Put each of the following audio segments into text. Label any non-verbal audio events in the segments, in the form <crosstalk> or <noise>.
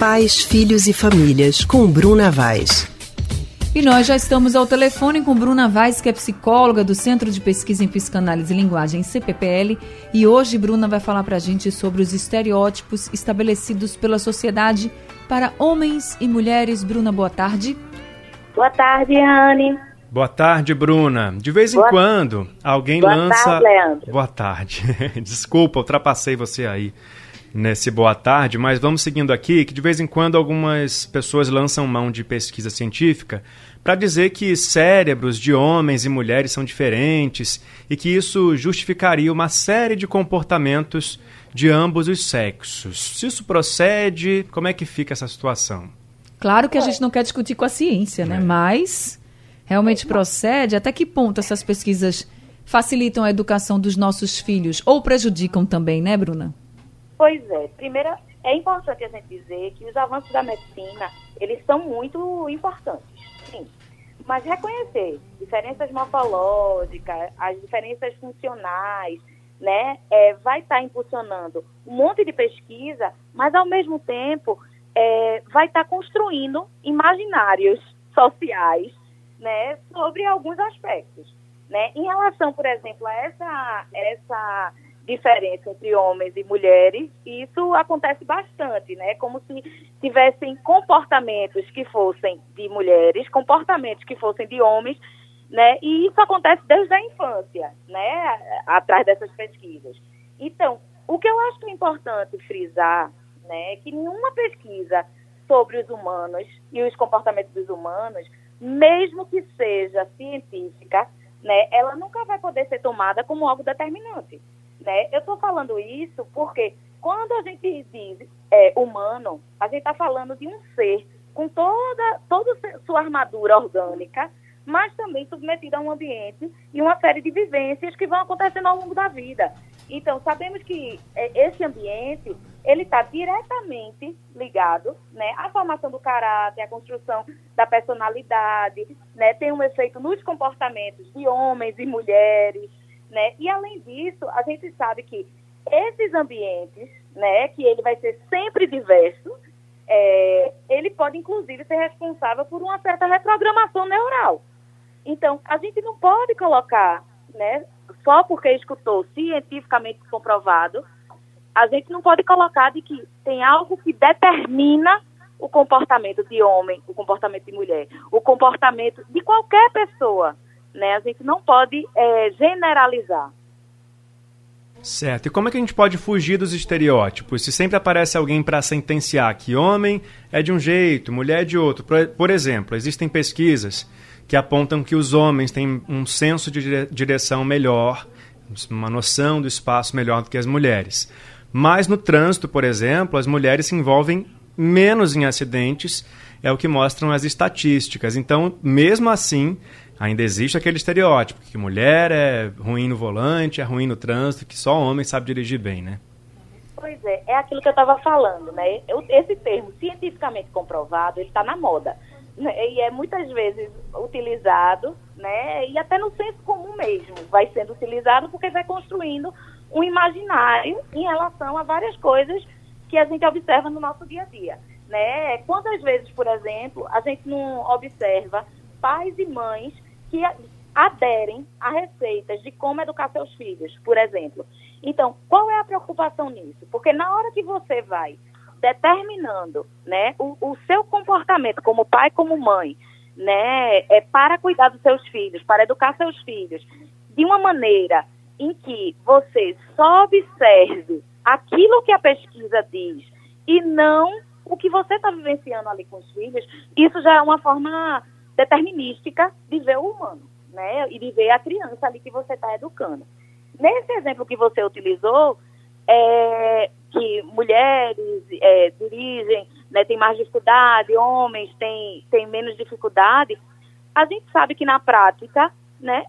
Pais, Filhos e Famílias, com Bruna Vaz. E nós já estamos ao telefone com Bruna Vaz, que é psicóloga do Centro de Pesquisa em Psicanálise e Linguagem, CPPL. E hoje Bruna vai falar para a gente sobre os estereótipos estabelecidos pela sociedade para homens e mulheres. Bruna, boa tarde. Boa tarde, Anne. Boa tarde, Bruna. De vez em boa... quando, alguém boa lança. Tarde, Leandro. Boa tarde. <laughs> Desculpa, ultrapassei você aí nesse boa tarde, mas vamos seguindo aqui, que de vez em quando algumas pessoas lançam mão de pesquisa científica para dizer que cérebros de homens e mulheres são diferentes e que isso justificaria uma série de comportamentos de ambos os sexos. Se isso procede, como é que fica essa situação? Claro que a gente não quer discutir com a ciência, né? É. Mas realmente procede? Até que ponto essas pesquisas facilitam a educação dos nossos filhos ou prejudicam também, né, Bruna? Pois é. Primeiro, é importante a gente dizer que os avanços da medicina, eles são muito importantes, sim. Mas reconhecer diferenças morfológicas, as diferenças funcionais, né, é, vai estar tá impulsionando um monte de pesquisa, mas ao mesmo tempo é, vai estar tá construindo imaginários sociais, né, sobre alguns aspectos, né. Em relação, por exemplo, a essa essa diferença entre homens e mulheres, isso acontece bastante, né? Como se tivessem comportamentos que fossem de mulheres, comportamentos que fossem de homens, né? E isso acontece desde a infância, né? Atrás dessas pesquisas. Então, o que eu acho importante frisar, né, é que nenhuma pesquisa sobre os humanos e os comportamentos dos humanos, mesmo que seja científica, né, ela nunca vai poder ser tomada como algo determinante. Né? Eu estou falando isso porque quando a gente diz é, humano, a gente está falando de um ser com toda, toda sua armadura orgânica, mas também submetido a um ambiente e uma série de vivências que vão acontecendo ao longo da vida. Então, sabemos que é, esse ambiente ele está diretamente ligado né, à formação do caráter, à construção da personalidade, né, tem um efeito nos comportamentos de homens e mulheres, né? E além disso, a gente sabe que esses ambientes, né, que ele vai ser sempre diverso, é, ele pode inclusive ser responsável por uma certa reprogramação neural. Então, a gente não pode colocar, né, só porque escutou cientificamente comprovado, a gente não pode colocar de que tem algo que determina o comportamento de homem, o comportamento de mulher, o comportamento de qualquer pessoa. Né? A gente não pode é, generalizar. Certo. E como é que a gente pode fugir dos estereótipos? Se sempre aparece alguém para sentenciar que homem é de um jeito, mulher é de outro. Por exemplo, existem pesquisas que apontam que os homens têm um senso de direção melhor, uma noção do espaço melhor do que as mulheres. Mas no trânsito, por exemplo, as mulheres se envolvem menos em acidentes, é o que mostram as estatísticas. Então, mesmo assim, ainda existe aquele estereótipo que mulher é ruim no volante, é ruim no trânsito, que só homem sabe dirigir bem, né? Pois é, é aquilo que eu estava falando, né? esse termo cientificamente comprovado, ele está na moda. Né? E é muitas vezes utilizado, né? E até no senso comum mesmo vai sendo utilizado porque vai construindo um imaginário em relação a várias coisas que a gente observa no nosso dia a dia. Né? Quantas vezes, por exemplo, a gente não observa pais e mães que aderem a receitas de como educar seus filhos, por exemplo. Então, qual é a preocupação nisso? Porque na hora que você vai determinando né, o, o seu comportamento como pai, como mãe, né, é para cuidar dos seus filhos, para educar seus filhos, de uma maneira em que você só observe aquilo que a pesquisa diz e não o que você está vivenciando ali com os filhos, isso já é uma forma determinística de ver o humano, né? E de ver a criança ali que você está educando. Nesse exemplo que você utilizou, é, que mulheres é, dirigem, né, tem mais dificuldade, homens têm, têm menos dificuldade, a gente sabe que na prática, né,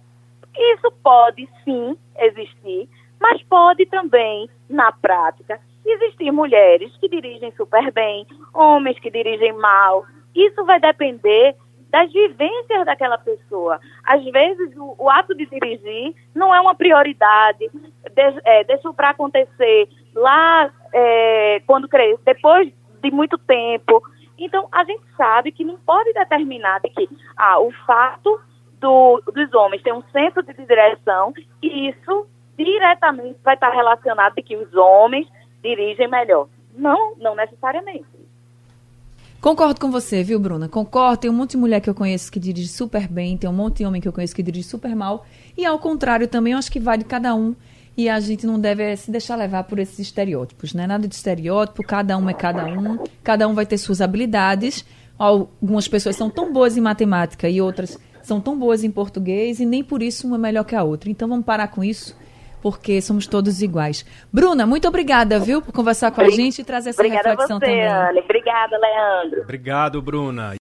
isso pode sim existir, mas pode também, na prática, existir mulheres que dirigem super bem, homens que dirigem mal. Isso vai depender das vivências daquela pessoa. Às vezes, o, o ato de dirigir não é uma prioridade, de, é, deixa para acontecer lá é, quando cresce, depois de muito tempo. Então, a gente sabe que não pode determinar de que ah, o fato do, dos homens ter um senso de direção, isso diretamente vai estar relacionado de que os homens dirigem melhor. Não, não necessariamente. Concordo com você, viu, Bruna? Concordo. Tem um monte de mulher que eu conheço que dirige super bem, tem um monte de homem que eu conheço que dirige super mal. E ao contrário também, eu acho que vai de cada um. E a gente não deve se deixar levar por esses estereótipos, né? Nada de estereótipo, cada um é cada um, cada um vai ter suas habilidades. Algumas pessoas são tão boas em matemática e outras são tão boas em português e nem por isso uma é melhor que a outra. Então vamos parar com isso porque somos todos iguais. Bruna, muito obrigada, viu, por conversar com a gente e trazer essa Obrigada reflexão a você, também. Obrigada, Leandro. Obrigado, Bruna.